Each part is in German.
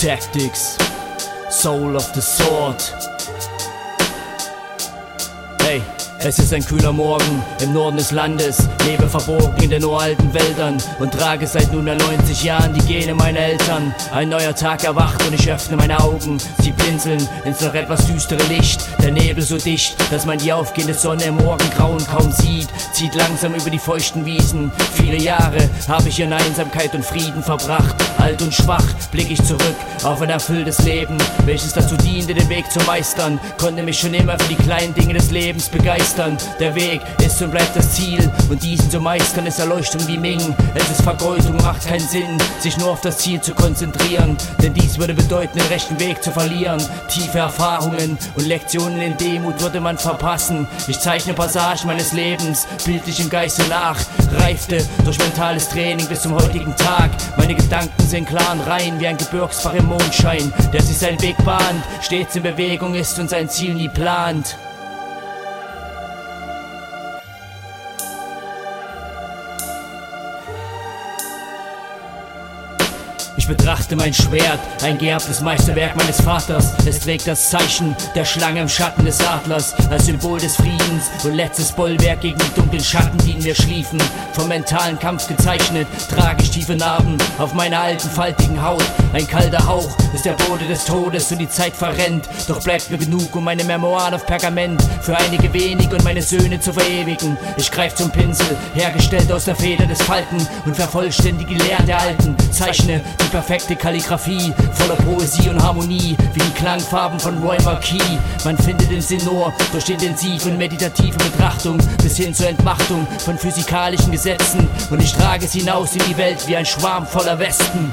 Tactics, Soul of the Sword. Es ist ein kühler Morgen im Norden des Landes, lebe verborgen in den uralten Wäldern und trage seit nunmehr 90 Jahren die Gene meiner Eltern. Ein neuer Tag erwacht und ich öffne meine Augen. Sie blinzeln ins noch etwas düstere Licht. Der Nebel so dicht, dass man die aufgehende Sonne im Morgengrauen kaum sieht. Zieht langsam über die feuchten Wiesen. Viele Jahre habe ich in Einsamkeit und Frieden verbracht. Alt und schwach blick ich zurück auf ein erfülltes Leben, welches dazu diente, den Weg zu meistern. Konnte mich schon immer für die kleinen Dinge des Lebens begeistern begeistern. Der Weg ist und bleibt das Ziel und diesen zu meistern ist Erleuchtung wie Ming. Es ist Vergeudung, macht keinen Sinn, sich nur auf das Ziel zu konzentrieren, denn dies würde bedeuten, den rechten Weg zu verlieren. Tiefe Erfahrungen und Lektionen in Demut würde man verpassen. Ich zeichne Passagen meines Lebens, bildlich im Geiste nach, reifte durch mentales Training bis zum heutigen Tag. Meine Gedanken sind klar und rein wie ein Gebirgsbach im Mondschein, der sich seinen Weg bahnt, stets in Bewegung ist und sein Ziel nie plant. Ich betrachte mein Schwert, ein geerbtes Meisterwerk meines Vaters. Es trägt das Zeichen der Schlange im Schatten des Adlers, als Symbol des Friedens und letztes Bollwerk gegen die dunklen Schatten, die in mir schliefen. Vom mentalen Kampf gezeichnet, trage ich tiefe Narben auf meiner alten, faltigen Haut. Ein kalter Hauch ist der Boden des Todes und die Zeit verrennt. Doch bleibt mir genug, um meine Memoiren auf Pergament für einige wenig und meine Söhne zu verewigen. Ich greif zum Pinsel, hergestellt aus der Feder des Falken und vervollständige Lehren der Alten. Zeichne die perfekte Kalligrafie, voller Poesie und Harmonie, wie die Klangfarben von Roy Marquis. Man findet den nur durch intensive und meditative Betrachtung bis hin zur Entmachtung von physikalischen Gesetzen. Und ich trage es hinaus in die Welt wie ein Schwarm voller Westen.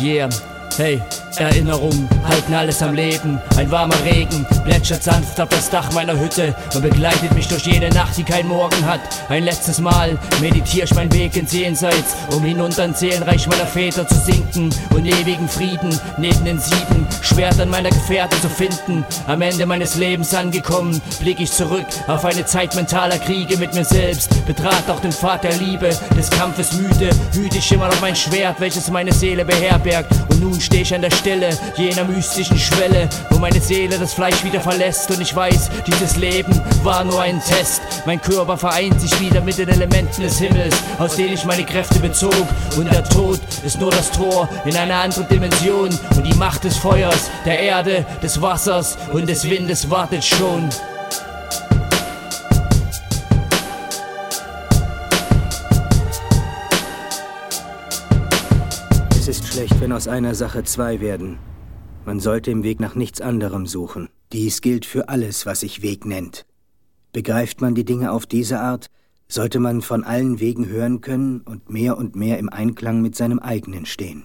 Yeah, hey, Erinnerungen halten alles am Leben. Ein warmer Regen plätschert sanft auf das Dach meiner Hütte und begleitet mich durch jene Nacht, die kein Morgen hat. Ein letztes Mal meditiere ich meinen Weg ins Jenseits, um hinunter ins Seelenreich meiner Väter zu sinken und ewigen Frieden neben den sieben Schwertern meiner Gefährten zu finden. Am Ende meines Lebens angekommen, blicke ich zurück auf eine Zeit mentaler Kriege mit mir selbst, betrat auch den Pfad der Liebe, des Kampfes müde, hüte ich immer noch mein Schwert, welches meine Seele beherbergt. Und nun stehe ich an der Stelle jener mystischen Schwelle, wo meine Seele das Fleisch wieder verlässt und ich weiß, dieses Leben war nur ein Test. Mein Körper vereint sich wieder mit den Elementen des Himmels, aus denen ich meine Kräfte bezog und der Tod ist nur das Tor in eine andere Dimension und die Macht des Feuers, der Erde, des Wassers und des Windes wartet schon. Es ist schlecht, wenn aus einer Sache zwei werden. Man sollte im Weg nach nichts anderem suchen. Dies gilt für alles, was sich Weg nennt. Begreift man die Dinge auf diese Art, sollte man von allen Wegen hören können und mehr und mehr im Einklang mit seinem eigenen stehen.